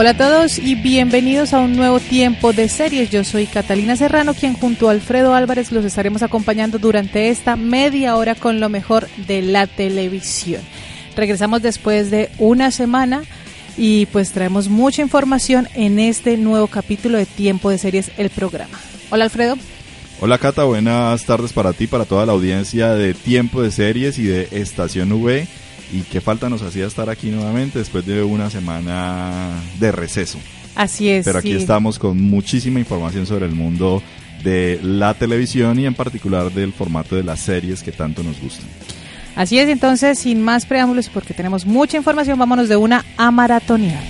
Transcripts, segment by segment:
Hola a todos y bienvenidos a un nuevo tiempo de series. Yo soy Catalina Serrano, quien junto a Alfredo Álvarez los estaremos acompañando durante esta media hora con lo mejor de la televisión. Regresamos después de una semana y pues traemos mucha información en este nuevo capítulo de Tiempo de Series, el programa. Hola Alfredo. Hola Cata, buenas tardes para ti, para toda la audiencia de Tiempo de Series y de Estación V y qué falta nos hacía estar aquí nuevamente después de una semana de receso. Así es. Pero aquí estamos con muchísima información sobre el mundo de la televisión y en particular del formato de las series que tanto nos gustan. Así es, entonces, sin más preámbulos, porque tenemos mucha información, vámonos de una a maratonear.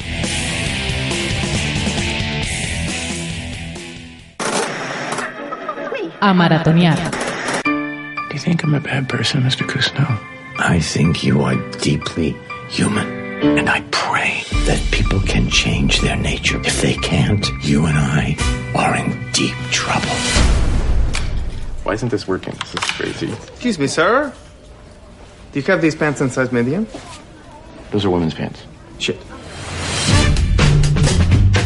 A maratonear. Do you think I'm a bad person, Mr. I think you are deeply human. And I pray that people can change their nature. If they can't, you and I are in deep trouble. Why isn't this working? This is crazy. Excuse me, sir. Do you have these pants in size medium? Those are women's pants. Shit.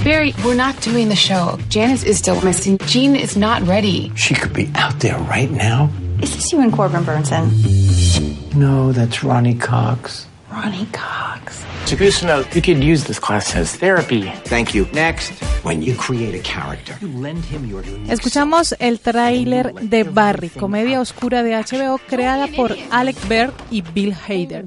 Barry, we're not doing the show. Janice is still missing. Jean is not ready. She could be out there right now. Is this you and Corbin Burnson? No, that's Ronnie Cox. Ronnie Cox. So Gusano, you could use this class as therapy. Thank you. Next. When you create a character, you lend him your Escuchamos el tráiler de Barry, comedia oscura de HBO creada por Alec Berg y Bill Hader.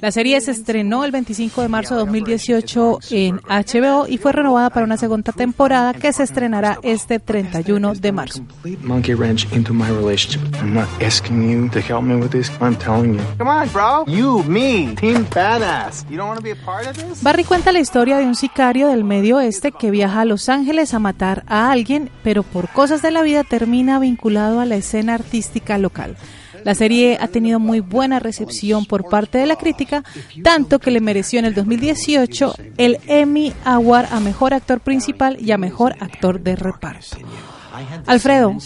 La serie se estrenó el 25 de marzo de 2018 en HBO y fue renovada para una segunda temporada que se estrenará este 31 de marzo. Monkey wrench into my relationship. I'm not asking you to help me with this. I'm telling you. Come on, bro. You, me, team badass. You don't want to be a part of this? Barry cuenta la historia de un sicario del medio oeste que viaja a los los Ángeles a matar a alguien, pero por cosas de la vida termina vinculado a la escena artística local. La serie ha tenido muy buena recepción por parte de la crítica, tanto que le mereció en el 2018 el Emmy Award a Mejor Actor Principal y a Mejor Actor de Reparto. Alfredo,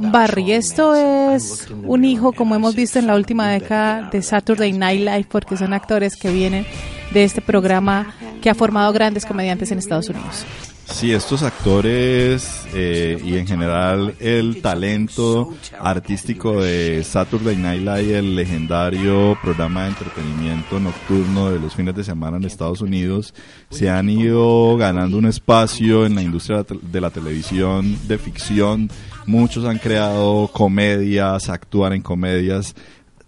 Barry, esto es un hijo, como hemos visto en la última década, de Saturday Night Live, porque son actores que vienen de este programa que ha formado grandes comediantes en Estados Unidos. Sí, estos actores eh, y en general el talento artístico de Saturday Night Live, el legendario programa de entretenimiento nocturno de los fines de semana en Estados Unidos, se han ido ganando un espacio en la industria de la televisión de ficción. Muchos han creado comedias, actúan en comedias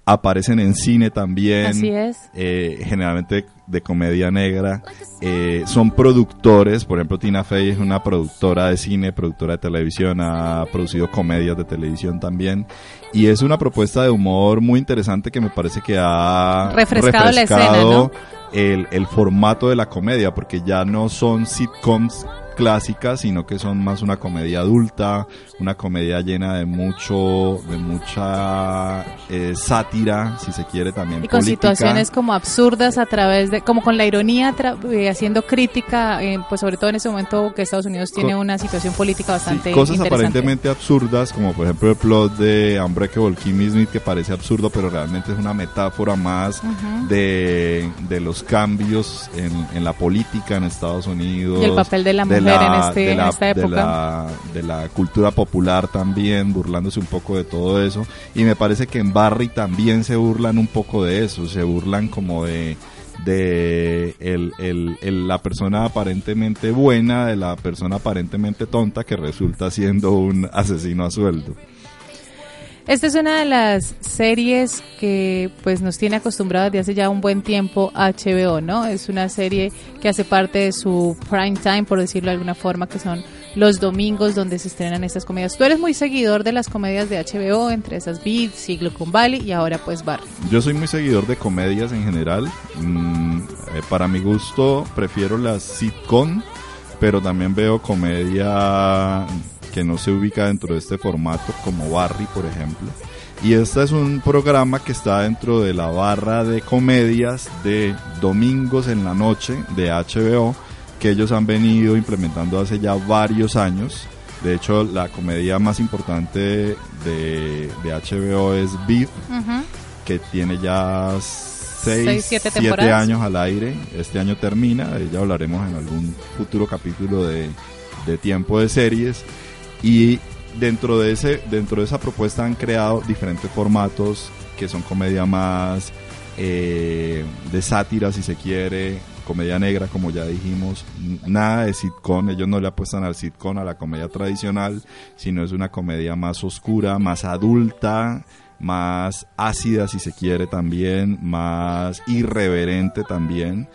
aparecen en cine también. Así es. Eh, generalmente de comedia negra. Eh, son productores, por ejemplo, Tina Fey es una productora de cine, productora de televisión, ha producido comedias de televisión también. Y es una propuesta de humor muy interesante que me parece que ha refrescado, la escena, el, el formato de la comedia, porque ya no son sitcoms clásicas, sino que son más una comedia adulta, una comedia llena de mucho, de mucha eh, sátira, si se quiere también. Y con situaciones como absurdas a través de, como con la ironía, eh, haciendo crítica, eh, pues sobre todo en ese momento que Estados Unidos tiene una situación política bastante cosas aparentemente absurdas, como por ejemplo el plot de Unbreakable Kimmy Smith, que parece absurdo, pero realmente es una metáfora más de, de, los cambios en, en, la política en Estados Unidos. Y el papel de la mujer en, este, en esta época. De la, cultura popular también, burlándose un poco de todo eso. Y me parece que en Barry también se burlan un poco de eso, se burlan como de de el, el, la persona aparentemente buena, de la persona aparentemente tonta que resulta siendo un asesino a sueldo. Esta es una de las series que pues nos tiene acostumbrados desde hace ya un buen tiempo HBO, ¿no? Es una serie que hace parte de su prime time, por decirlo de alguna forma, que son los domingos donde se estrenan estas comedias. Tú eres muy seguidor de las comedias de HBO, entre esas Beat, Siglo Valley y ahora pues Barry. Yo soy muy seguidor de comedias en general. Mm, eh, para mi gusto prefiero las sitcom pero también veo comedia que no se ubica dentro de este formato, como Barry, por ejemplo. Y este es un programa que está dentro de la barra de comedias de domingos en la noche de HBO, que ellos han venido implementando hace ya varios años. De hecho, la comedia más importante de, de HBO es Beef, que tiene ya seis, Seis, siete siete temporadas. años al aire. Este año termina, de ella hablaremos en algún futuro capítulo de, de tiempo de series. Y dentro de, ese, dentro de esa propuesta han creado diferentes formatos que son comedia más eh, de sátira, si se quiere, comedia negra, como ya dijimos, nada de sitcom, ellos no le apuestan al sitcom, a la comedia tradicional, sino es una comedia más oscura, más adulta, más ácida, si se quiere también, más irreverente también.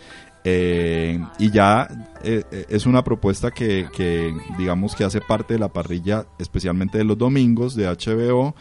Eh, y ya eh, eh, es una propuesta que, que digamos que hace parte de la parrilla, especialmente de los domingos de HBO.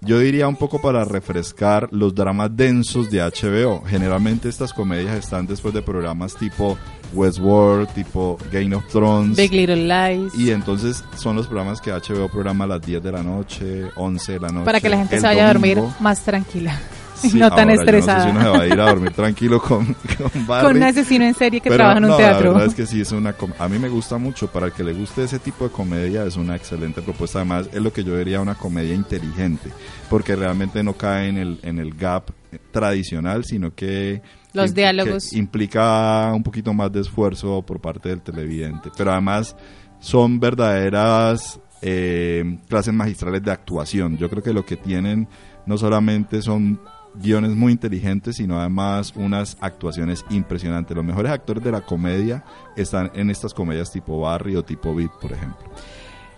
Yo diría un poco para refrescar los dramas densos de HBO. Generalmente estas comedias están después de programas tipo Westworld, tipo Game of Thrones. Big Little Lies. Y entonces son los programas que HBO programa a las 10 de la noche, 11 de la noche. para que la gente se vaya a dormir más tranquila. Sí, no tan ahora, yo estresada. No sé si uno se va a ir a dormir tranquilo con, con Barry. Con un asesino en serie que Pero trabaja en un no, teatro. La verdad es que sí, es una com- a mí me gusta mucho. Para el que le guste ese tipo de comedia, es una excelente propuesta. Además, es lo que yo diría una comedia inteligente, porque realmente no cae en el, en el gap tradicional, sino que. Los que- diálogos. que implica un poquito más de esfuerzo por parte del televidente. Pero además, son verdaderas eh, clases magistrales de actuación. Yo creo que lo que tienen no solamente son guiones muy inteligentes, sino además unas actuaciones impresionantes. Los mejores actores de la comedia están en estas comedias tipo Barry o tipo Beat, por ejemplo.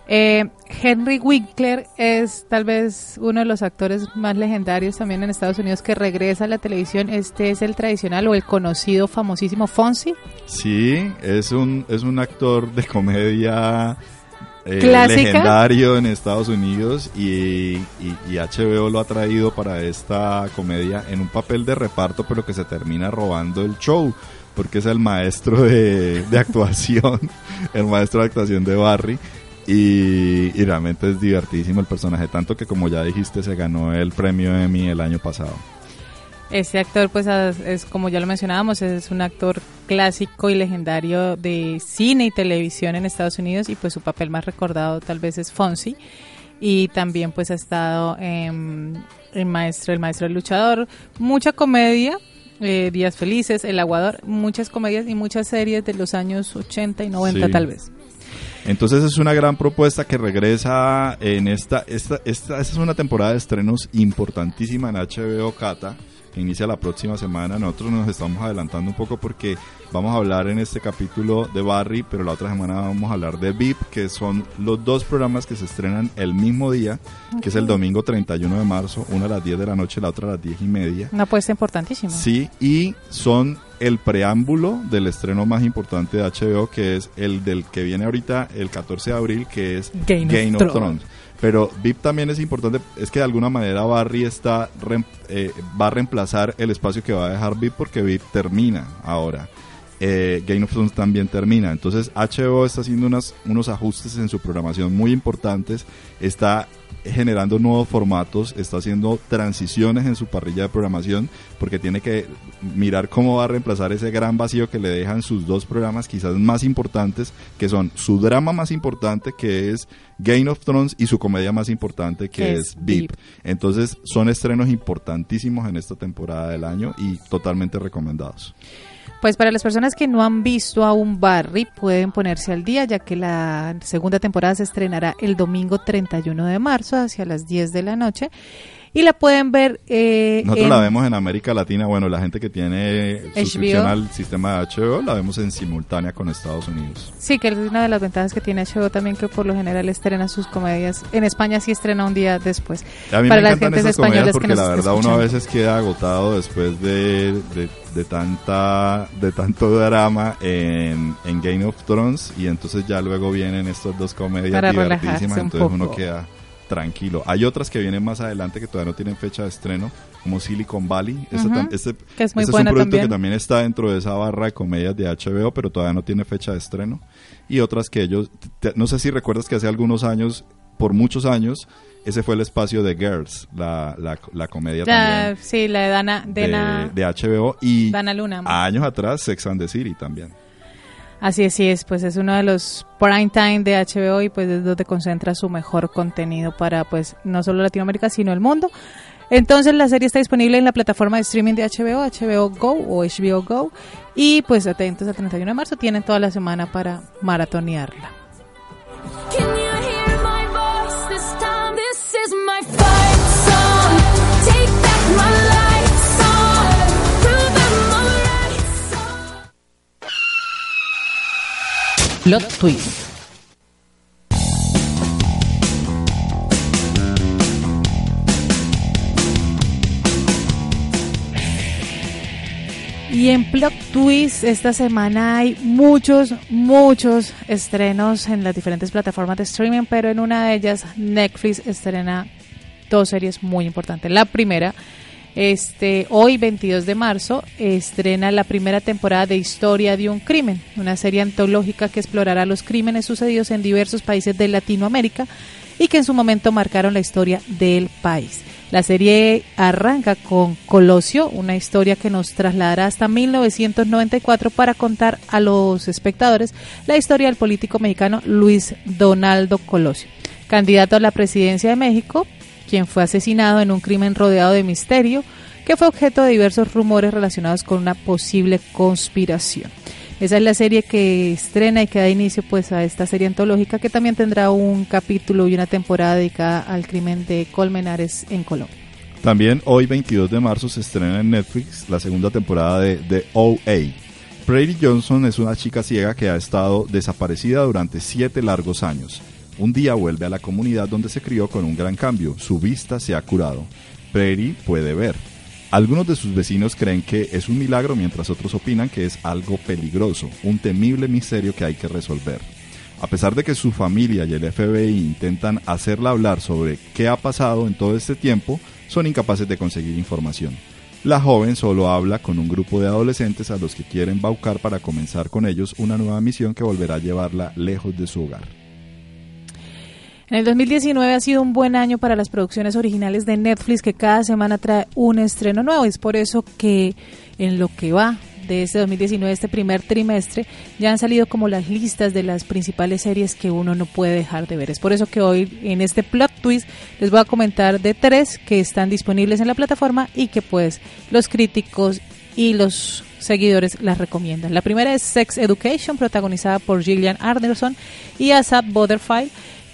Eh, Henry Winkler es tal vez uno de los actores más legendarios también en Estados Unidos que regresa a la televisión. Este es el tradicional o el conocido, famosísimo Fonzie. Sí, es un, es un actor de comedia eh, legendario en Estados Unidos y, y- y HBO lo ha traído para esta comedia en un papel de reparto, pero que se termina robando el show, porque es el maestro de, de actuación, el maestro de actuación de Barry. Y, y realmente es divertísimo el personaje, tanto que como ya dijiste se ganó el premio Emmy el año pasado. Este actor, pues, es, es, como ya lo mencionábamos, es un actor clásico y legendario de cine y televisión en Estados Unidos y pues su papel más recordado tal vez es Fonzie y también pues ha estado en, en Maestro, el Maestro del Luchador, mucha comedia, eh, Días Felices, El Aguador, muchas comedias y muchas series de los años 80 y 90 Sí. tal vez. Entonces es una gran propuesta que regresa en esta, esta, esta, esta es una temporada de estrenos importantísima en HBO Cata, que inicia la próxima semana. Nosotros nos estamos adelantando un poco porque vamos a hablar en este capítulo de Barry, pero la otra semana vamos a hablar de VIP, que son los dos programas que se estrenan el mismo día, que es el domingo 31 de marzo, una a las 10 de la noche, la otra a las 10 y media. Una apuesta importantísima. Sí, y son el preámbulo del estreno más importante de HBO, que es el del que viene ahorita el 14 de abril, que es Game of Game of, Thrones. Thrones. Pero VIP también es importante, es que de alguna manera Barry está rem- eh, va a reemplazar el espacio que va a dejar VIP porque VIP termina ahora. Eh, Game of Thrones también termina. Entonces HBO está haciendo unas, unos ajustes en su programación muy importantes, está generando nuevos formatos, está haciendo transiciones en su parrilla de programación porque tiene que mirar cómo va a reemplazar ese gran vacío que le dejan sus dos programas quizás más importantes, que son su drama más importante que es Game of Thrones y su comedia más importante que es. VIP. Entonces son estrenos importantísimos en esta temporada del año y totalmente recomendados. Pues para las personas que no han visto aún Barry, pueden ponerse al día, ya que la segunda temporada se estrenará el domingo 31 de marzo hacia las 10 de la noche. Y la pueden ver. Eh, Nosotros en- la vemos en América Latina, bueno, la gente que tiene suscripción al sistema de HBO la vemos en simultánea con Estados Unidos. Sí, que es una de las ventajas que tiene HBO también, que por lo general estrena sus comedias. En España sí estrena un día después. A mí para me las gentes españolas porque que la nos verdad uno a veces queda agotado después de, de, de tanta de tanto drama en, en Game of Thrones y entonces ya luego vienen estas dos comedias Para divertísimas, un entonces uno queda tranquilo. Hay otras que vienen más adelante que todavía no tienen fecha de estreno, como Silicon Valley. Este, Ujú, tam- este- que es muy este buena un producto también. que también está dentro de esa barra de comedias de HBO, pero todavía no tiene fecha de estreno. Y otras que ellos, te- no sé si recuerdas que hace algunos años, por muchos años, ese fue el espacio de Girls, la, la, la comedia La- también sí, la de Dana, de, Dana, de HBO. Y Dana Luna. años atrás, Sex and the City también. Así es, sí es, pues es uno de los prime time de HBO y pues es donde concentra su mejor contenido para pues no solo Latinoamérica sino el mundo. Entonces la serie está disponible en la plataforma de streaming de HBO, HBO Go o HBO Go y pues atentos al 31 de marzo, tienen toda la semana para maratonearla. Can you hear my voice this time? This is my Plot Twist. Y en Plot Twist esta semana hay muchos, muchos estrenos en las diferentes plataformas de streaming, pero en una de ellas Netflix estrena dos series muy importantes. La primera, este, hoy 22 de marzo, estrena la primera temporada de Historia de un Crimen, una serie antológica que explorará los crímenes sucedidos en diversos países de Latinoamérica y que en su momento marcaron la historia del país. La serie arranca con Colosio, una historia que nos trasladará hasta 1994 para contar a los espectadores la historia del político mexicano Luis Donaldo Colosio, candidato a la presidencia de México, quien fue asesinado en un crimen rodeado de misterio que fue objeto de diversos rumores relacionados con una posible conspiración. Esa es la serie que estrena y que da inicio pues a esta serie antológica que también tendrá un capítulo y una temporada dedicada al crimen de Colmenares en Colombia. También hoy 22 de marzo se estrena en Netflix la segunda temporada de The OA. Prairie Johnson es una chica ciega que ha estado desaparecida durante siete largos años. Un día vuelve a la comunidad donde se crió con un gran cambio. Su vista se ha curado. Prairie puede ver. Algunos de sus vecinos creen que es un milagro mientras otros opinan que es algo peligroso, un temible misterio que hay que resolver. A pesar de que su familia y el FBI intentan hacerla hablar sobre qué ha pasado en todo este tiempo, son incapaces de conseguir información. La joven solo habla con un grupo de adolescentes a los que quieren baucar para comenzar con ellos una nueva misión que volverá a llevarla lejos de su hogar. En el 2019 ha sido un buen año para las producciones originales de Netflix que cada semana trae un estreno nuevo. Es por eso que en lo que va de este 2019, este primer trimestre, ya han salido como las listas de las principales series que uno no puede dejar de ver. Es por eso que hoy en este plot twist les voy a comentar de tres que están disponibles en la plataforma y que pues los críticos y los seguidores las recomiendan. La primera es Sex Education, protagonizada por Gillian Anderson y Asap Butterfly,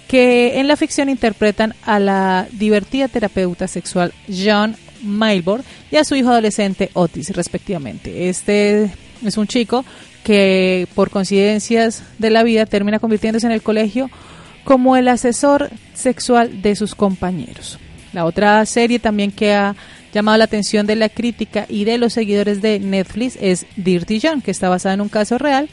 que en la ficción interpretan a la divertida terapeuta sexual John Milbord y a su hijo adolescente Otis, respectivamente. Este es un chico que por coincidencias de la vida termina convirtiéndose en el colegio como el asesor sexual de sus compañeros. La otra serie también que ha llamado la atención de la crítica y de los seguidores de Netflix es Dirty John, que está basada en un caso real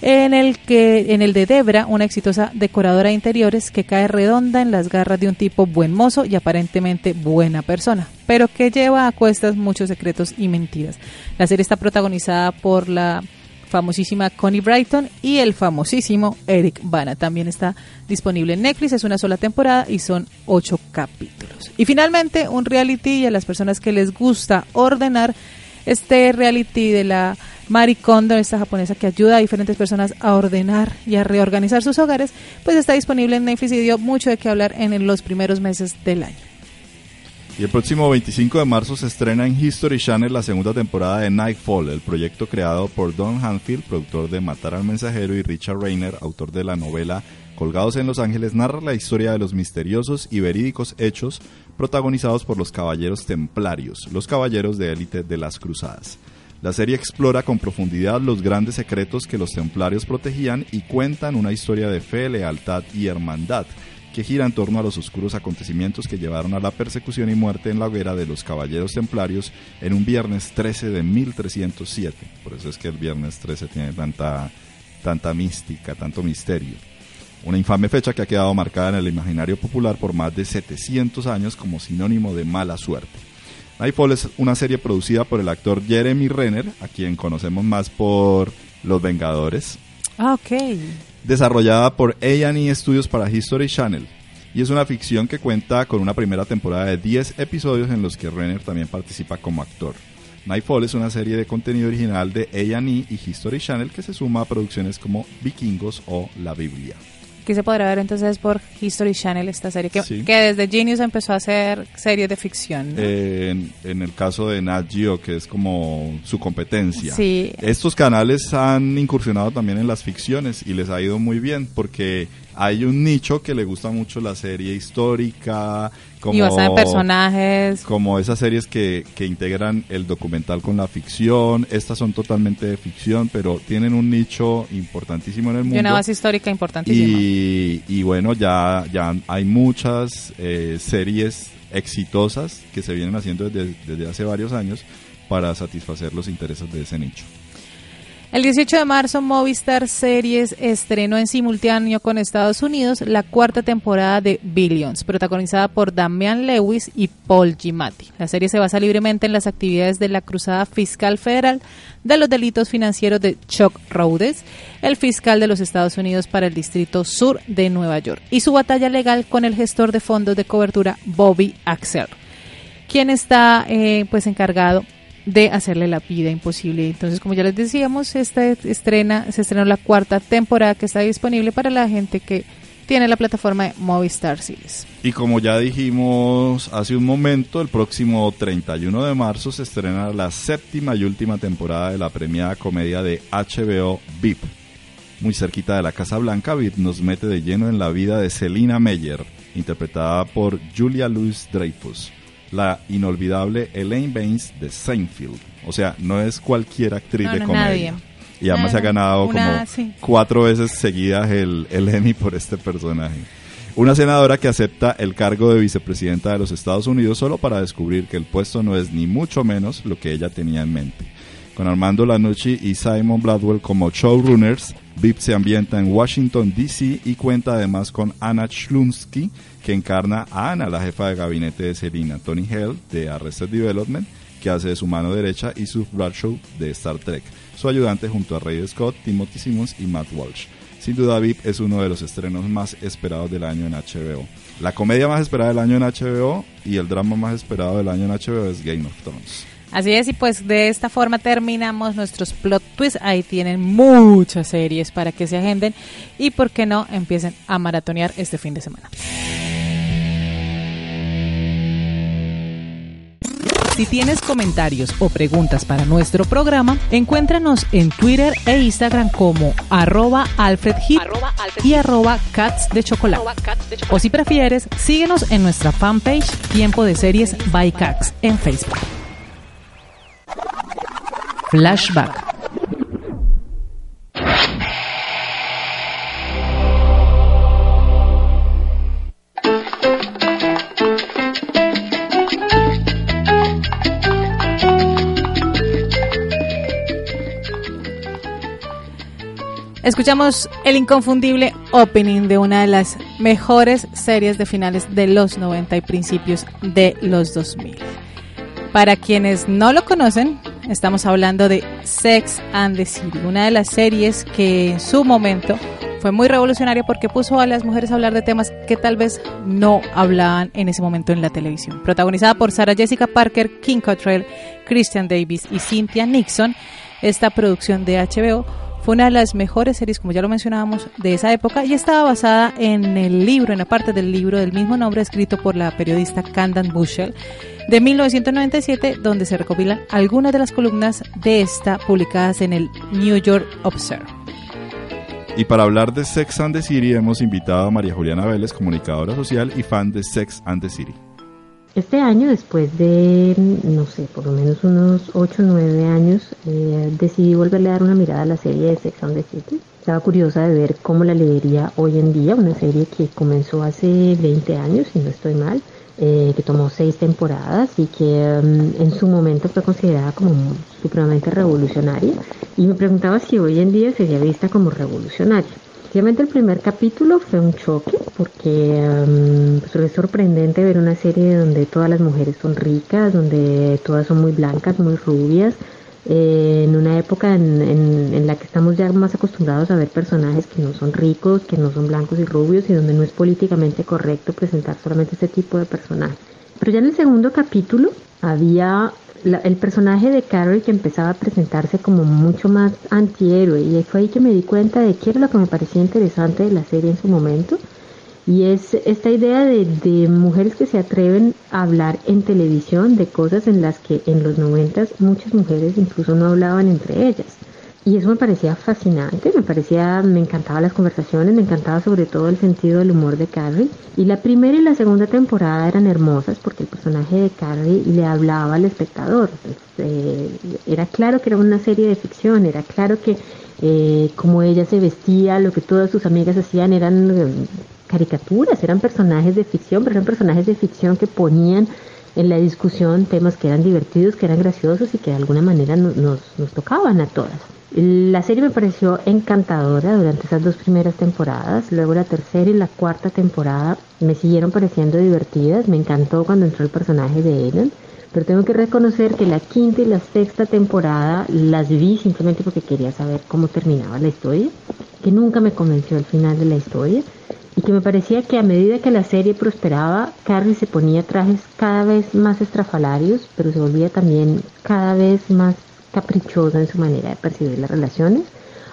en el que en el de Debra, una exitosa decoradora de interiores que cae redonda en las garras de un tipo buen mozo y aparentemente buena persona, pero que lleva a cuestas muchos secretos y mentiras. La serie está protagonizada por la famosísima Connie Brighton y el famosísimo Eric Bana. También está disponible en Netflix, es una sola temporada y son ocho capítulos. Y finalmente, un reality y a las personas que les gusta ordenar este reality de la Marie Kondo, esta japonesa que ayuda a diferentes personas a ordenar y a reorganizar sus hogares, pues está disponible en Netflix y dio mucho de qué hablar en los primeros meses del año. Y el próximo 25 de marzo se estrena en History Channel la segunda temporada de Nightfall, el proyecto creado por Don Hanfield, productor de Matar al Mensajero, y Richard Rainer, autor de la novela Colgados en Los Ángeles, narra la historia de los misteriosos y verídicos hechos protagonizados por los Caballeros Templarios, los caballeros de élite de las Cruzadas. La serie explora con profundidad los grandes secretos que los templarios protegían y cuentan una historia de fe, lealtad y hermandad que gira en torno a los oscuros acontecimientos que llevaron a la persecución y muerte en la hoguera de los caballeros templarios en un viernes 13 de 1307. Por eso es que el viernes 13 tiene tanta, tanta mística, tanto misterio. una infame fecha que ha quedado marcada en el imaginario popular por más de 700 años como sinónimo de mala suerte. Nightfall es una serie producida por el actor Jeremy Renner, a quien conocemos más por Los Vengadores, Ah, ok. desarrollada por A&E Studios para History Channel. Y es una ficción que cuenta con una primera temporada de 10 episodios en los que Renner también participa como actor. Nightfall es una serie de contenido original de A&E y History Channel que se suma a producciones como Vikingos o La Biblia. Aquí se podrá ver entonces por History Channel esta serie, que, Sí. que desde Genius empezó a hacer series de ficción. ¿no? Eh, en, en el caso de Nat Geo, que es como su competencia. Sí. Estos canales han incursionado también en las ficciones y les ha ido muy bien porque hay un nicho que le gusta mucho la serie histórica, como, y basada en personajes. como esas series que, que integran el documental con la ficción. Estas son totalmente de ficción, pero tienen un nicho importantísimo en el Y mundo. una base histórica importantísima. Y, y bueno, ya, ya hay muchas eh, series exitosas que se vienen haciendo desde, desde hace varios años para satisfacer los intereses de ese nicho. El 18 de marzo, Movistar Series estrenó en simultáneo con Estados Unidos la cuarta temporada de Billions, protagonizada por Damian Lewis y Paul Giamatti. La serie se basa libremente en las actividades de la Cruzada Fiscal Federal de los delitos financieros de Chuck Rhodes, el fiscal de los Estados Unidos para el Distrito Sur de Nueva York, y su batalla legal con el gestor de fondos de cobertura Bobby Axel, quien está eh, pues encargado de hacerle la vida imposible. Entonces, como ya les decíamos, esta estrena, se estrenó la cuarta temporada que está disponible para la gente que tiene la plataforma de Movistar Series. Y como ya dijimos hace un momento, el próximo 31 de marzo se estrena la séptima y última temporada de la premiada comedia de HBO VIP. Muy cerquita de la Casa Blanca, VIP nos mete de lleno en la vida de Selina Meyer, interpretada por Julia Louis Dreyfus, la inolvidable Elaine Baines de Seinfeld. O sea, no es cualquier actriz No, de comedia. nadie. Y además se ha ganado una- como sí. cuatro veces seguidas el, el Emmy por este personaje. Una senadora que acepta el cargo de vicepresidenta de los Estados Unidos solo para descubrir que el puesto no es ni mucho menos lo que ella tenía en mente. Con Armando Lanucci y Simon Bladwell como showrunners, VIP se ambienta en Washington, D.C. y cuenta además con Anna Chlumsky, que encarna a Anna, la jefa de gabinete de Selina, Tony Hale de Arrested Development, que hace de su mano derecha, y Sue Bradshaw de Star Trek, su ayudante junto a Ray Scott, Timothy Simmons y Matt Walsh. Sin duda, VIP es uno de los estrenos más esperados del año en HBO. La comedia más esperada del año en HBO y el drama más esperado del año en HBO es Game of Thrones. Así es, y pues de esta forma terminamos nuestros plot twists. Ahí tienen muchas series para que se agenden y, por qué no, empiecen a maratonear este fin de semana. Si tienes comentarios o preguntas para nuestro programa, encuéntranos en Twitter e Instagram como arroba alfredhit y arroba cats de chocolate. O si prefieres, síguenos en nuestra fanpage Tiempo de Series by Cax en Facebook. Flashback. Escuchamos el inconfundible opening de una de las mejores series de finales de los 90 y principios de los 2000. Para quienes no lo conocen, estamos hablando de Sex and the City, una de las series que en su momento fue muy revolucionaria porque puso a las mujeres a hablar de temas que tal vez no hablaban en ese momento en la televisión. Protagonizada por Sarah Jessica Parker, Kim Cattrall, Christian Davis y Cynthia Nixon, esta producción de HBO fue una de las mejores series, como ya lo mencionábamos, de esa época y estaba basada en el libro, en la parte del libro del mismo nombre escrito por la periodista Candan Bushell de 1997, donde se recopilan algunas de las columnas de esta publicadas en el New York Observer. Y para hablar de Sex and the City hemos invitado a María Juliana Vélez, comunicadora social y fan de Sex and the City. Este año, después de, no sé, por lo menos unos 8 o 9 años, eh, decidí volverle a dar una mirada a la serie de Sex and the City. Estaba curiosa de ver cómo la leería hoy en día, una serie que comenzó hace 20 años, si no estoy mal, eh, que tomó 6 temporadas y que um, en su momento fue considerada como supremamente revolucionaria. Y me preguntaba si hoy en día sería vista como revolucionaria. Efectivamente el primer capítulo fue un choque porque um, es sorprendente ver una serie donde todas las mujeres son ricas, donde todas son muy blancas, muy rubias, eh, en una época en, en, en, la que estamos ya más acostumbrados a ver personajes que no son ricos, que no son blancos y rubios y donde no es políticamente correcto presentar solamente este tipo de personajes. Pero ya en el segundo capítulo había el personaje de Carrie que empezaba a presentarse como mucho más antihéroe y fue ahí que me di cuenta de qué era lo que me parecía interesante de la serie en su momento y es esta idea de, de, mujeres que se atreven a hablar en televisión de cosas en las que en los noventas muchas mujeres incluso no hablaban entre ellas. Y eso me parecía fascinante, me parecía, me encantaban las conversaciones, me encantaba sobre todo el sentido del humor de Carrie. Y la primera y la segunda temporada eran hermosas porque el personaje de Carrie le hablaba al espectador. Eh, era claro que era una serie de ficción, era claro que eh, como ella se vestía, lo que todas sus amigas hacían eran eh, caricaturas, eran personajes de ficción, pero eran personajes de ficción que ponían en la discusión temas que eran divertidos, que eran graciosos y que de alguna manera nos, nos tocaban a todas. La serie me pareció encantadora durante esas dos primeras temporadas, luego la tercera y la cuarta temporada me siguieron pareciendo divertidas, me encantó cuando entró el personaje de Ellen, pero tengo que reconocer que la quinta y la sexta temporada las vi simplemente porque quería saber cómo terminaba la historia, que nunca me convenció el final de la historia y que me parecía que a medida que la serie prosperaba, Carrie se ponía trajes cada vez más estrafalarios, pero se volvía también cada vez más caprichosa en su manera de percibir las relaciones.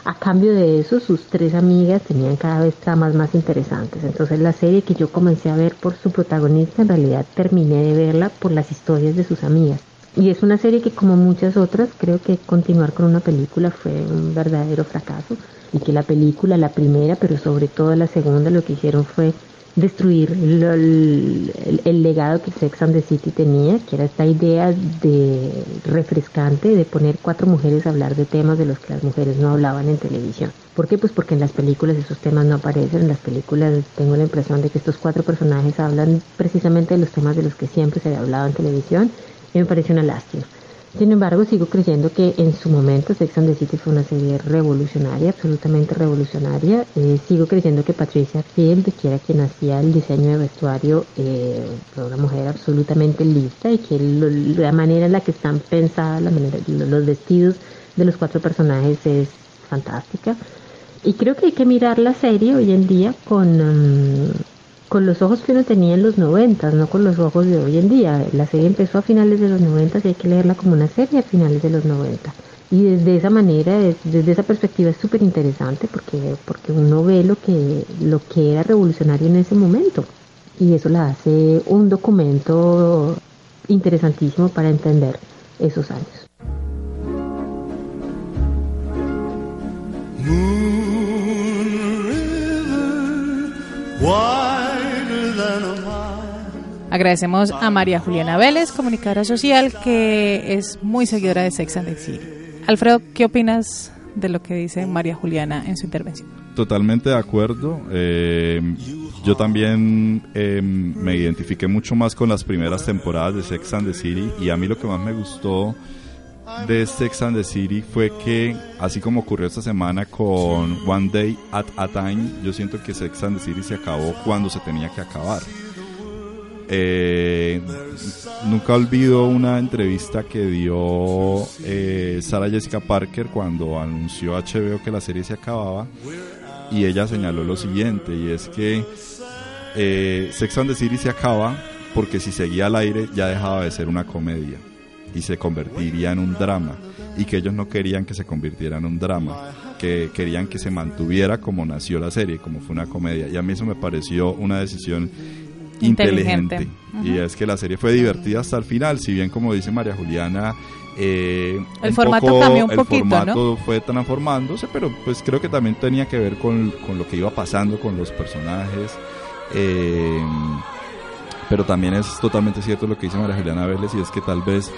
A cambio de eso, sus tres amigas tenían cada vez tramas más interesantes. Entonces la serie que yo comencé a ver por su protagonista, en realidad terminé de verla por las historias de sus amigas. Y es una serie que como muchas otras, creo que continuar con una película fue un verdadero fracaso. Y que la película, la primera, pero sobre todo la segunda, lo que hicieron fue destruir el, legado que Sex and the City tenía, que era esta idea de refrescante de poner cuatro mujeres a hablar de temas de los que las mujeres no hablaban en televisión. ¿Por qué? Pues porque en las películas esos temas no aparecen, en las películas tengo la impresión de que estos cuatro personajes hablan precisamente de los temas de los que siempre se había hablado en televisión y me parece una lástima. Sin embargo, sigo creyendo que en su momento Sex and the City fue una serie revolucionaria, absolutamente revolucionaria. Eh, sigo creyendo que Patricia Field, que era quien hacía el diseño de vestuario, eh, fue una mujer absolutamente lista y que lo, la manera en la que están pensadas, la manera, los vestidos de los cuatro personajes es fantástica. Y creo que hay que mirar la serie hoy en día con... Um, con los ojos que uno tenía en los noventas, no con los ojos de hoy en día. La serie empezó a finales de los noventas y hay que leerla como una serie a finales de los noventa. Y desde esa manera, desde esa perspectiva es súper interesante porque, porque uno ve lo que, lo que era revolucionario en ese momento. Y eso la hace un documento interesantísimo para entender esos años. Agradecemos a María Juliana Vélez, comunicadora social, que es muy seguidora de Sex and the City. Alfredo, ¿qué opinas de lo que dice María Juliana en su intervención? Totalmente de acuerdo. Eh, yo también eh, me identifiqué mucho más con las primeras temporadas de Sex and the City y a mí lo que más me gustó de Sex and the City fue que, así como ocurrió esta semana con One Day at a Time, yo siento que Sex and the City se acabó cuando se tenía que acabar. Eh, nunca olvido una entrevista que dio eh, Sarah Jessica Parker cuando anunció HBO que la serie se acababa y ella señaló lo siguiente y es que eh, Sex and the City se acaba porque si seguía al aire ya dejaba de ser una comedia y se convertiría en un drama y que ellos no querían que se convirtiera en un drama que querían que se mantuviera como nació la serie como fue una comedia. Y a mí eso me pareció una decisión inteligente. inteligente. Uh -huh. Y es que la serie fue divertida hasta el final, si bien como dice María Juliana, eh, el formato poco, cambió un el poquito, formato ¿no? fue transformándose, pero pues creo que también tenía que ver con, con lo que iba pasando con los personajes. Eh, pero también es totalmente cierto lo que dice María Juliana Vélez y es que tal vez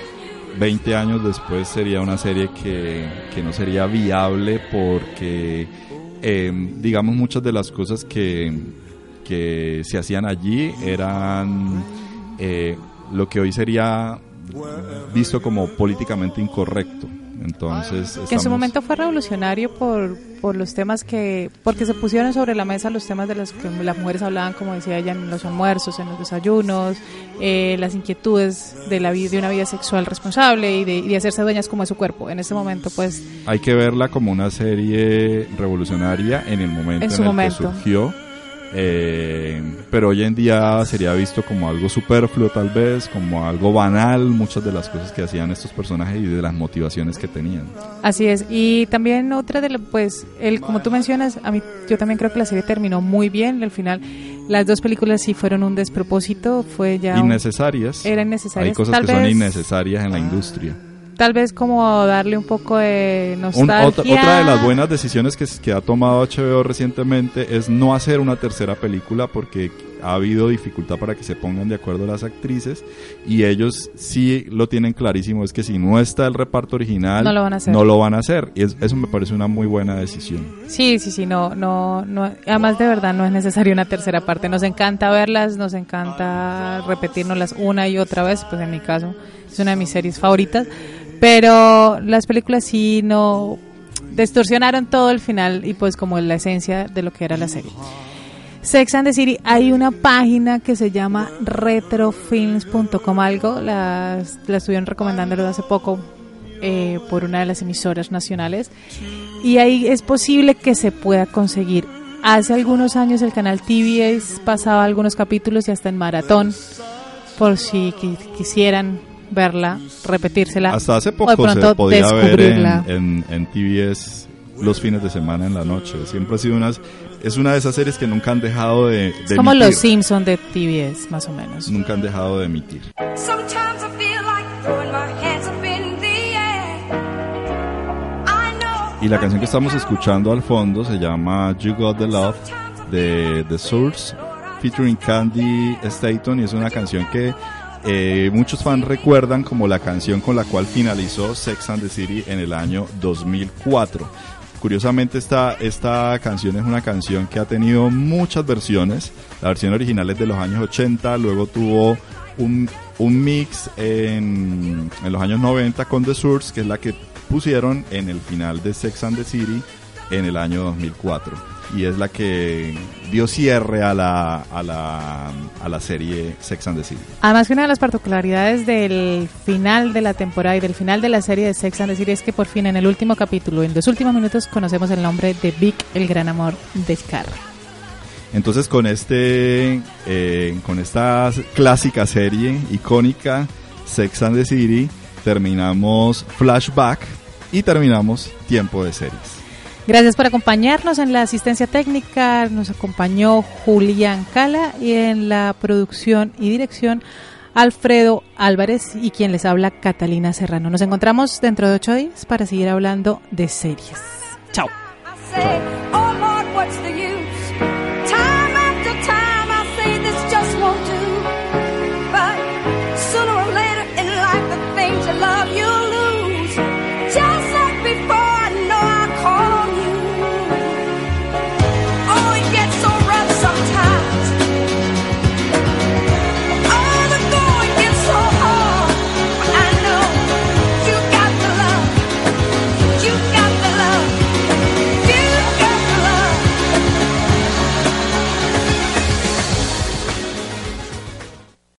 20 años después sería una serie que, que no sería viable porque eh, digamos muchas de las cosas que que se hacían allí eran eh, lo que hoy sería visto como políticamente incorrecto. Entonces, Que en su momento fue revolucionario por, por los temas que, porque se pusieron sobre la mesa los temas de los que las mujeres hablaban, como decía ella, en los almuerzos, en los desayunos, eh, las inquietudes de la vida, de una vida sexual responsable y de, y de hacerse dueñas como de su cuerpo. En ese momento, pues, hay que verla como una serie revolucionaria en el momento En en, su el momento. que surgió. Eh, pero hoy en día sería visto como algo superfluo tal vez, como algo banal, muchas de las cosas que hacían estos personajes y de las motivaciones que tenían. Así es. Y también otra de la, pues, el, como tú mencionas, a mí, yo también creo que la serie terminó muy bien. Al final, las dos películas sí fueron un despropósito. Fue ya. un- innecesarias. Eran innecesarias. Hay cosas Tal que son innecesarias en la industria. Tal vez como darle un poco de Un- nostalgia. otra, otra de las buenas decisiones que, que ha tomado HBO recientemente es no hacer una tercera película porque ha habido dificultad para que se pongan de acuerdo las actrices y ellos sí lo tienen clarísimo, es que si no está el reparto original, No lo van a hacer. no lo van a hacer. Y es- eso me parece una muy buena decisión. Sí, sí, sí, no, no, no. Además, de verdad, no es necesaria una tercera parte. Nos encanta verlas, nos encanta repetirnoslas una y otra vez. Pues en mi caso, es una de mis series favoritas. Pero las películas sí no distorsionaron todo el final y pues como la esencia de lo que era la serie. Sex and the City, hay una página que se llama retrofilms.com algo, la, la estuvieron recomendándolo hace poco eh, por una de las emisoras nacionales y ahí es posible que se pueda conseguir. Hace algunos años el canal TVS pasaba algunos capítulos y hasta en maratón por si qui- quisieran verla, repetírsela Hasta hace o de poco se podía ver en, en, en TBS los fines de semana en la noche. Siempre ha sido unas, es una de esas series que nunca han dejado de, de como emitir. los Simpsons de TVS, más o menos. Nunca han dejado de emitir. Sometimes I feel like throwing my hands up in the air. I know Y la canción que estamos escuchando al fondo se llama You Got the Love de The Source featuring Candy Staton y es una canción que eh, muchos fans recuerdan como la canción con la cual finalizó Sex and the City en el año 2004. Curiosamente esta, esta canción es una canción que ha tenido muchas versiones. La versión original es de los años 80, luego tuvo un, un mix en, en los años 90 con The Source, que es la que pusieron en el final de Sex and the City en el año 2004. Y es la que dio cierre a la, a la, a la serie Sex and the City. Además que una de las particularidades del final de la temporada y del final de la serie de Sex and the City es que por fin en el último capítulo, en los últimos minutos, conocemos el nombre de Vic, el gran amor de Scar. Entonces con este, eh, con esta clásica serie icónica Sex and the City terminamos Flashback y terminamos Tiempo de Series. Gracias por acompañarnos en la asistencia técnica. Nos acompañó Julián Cala y en la producción y dirección Alfredo Álvarez y quien les habla Catalina Serrano. Nos encontramos dentro de ocho días para seguir hablando de series. Chao.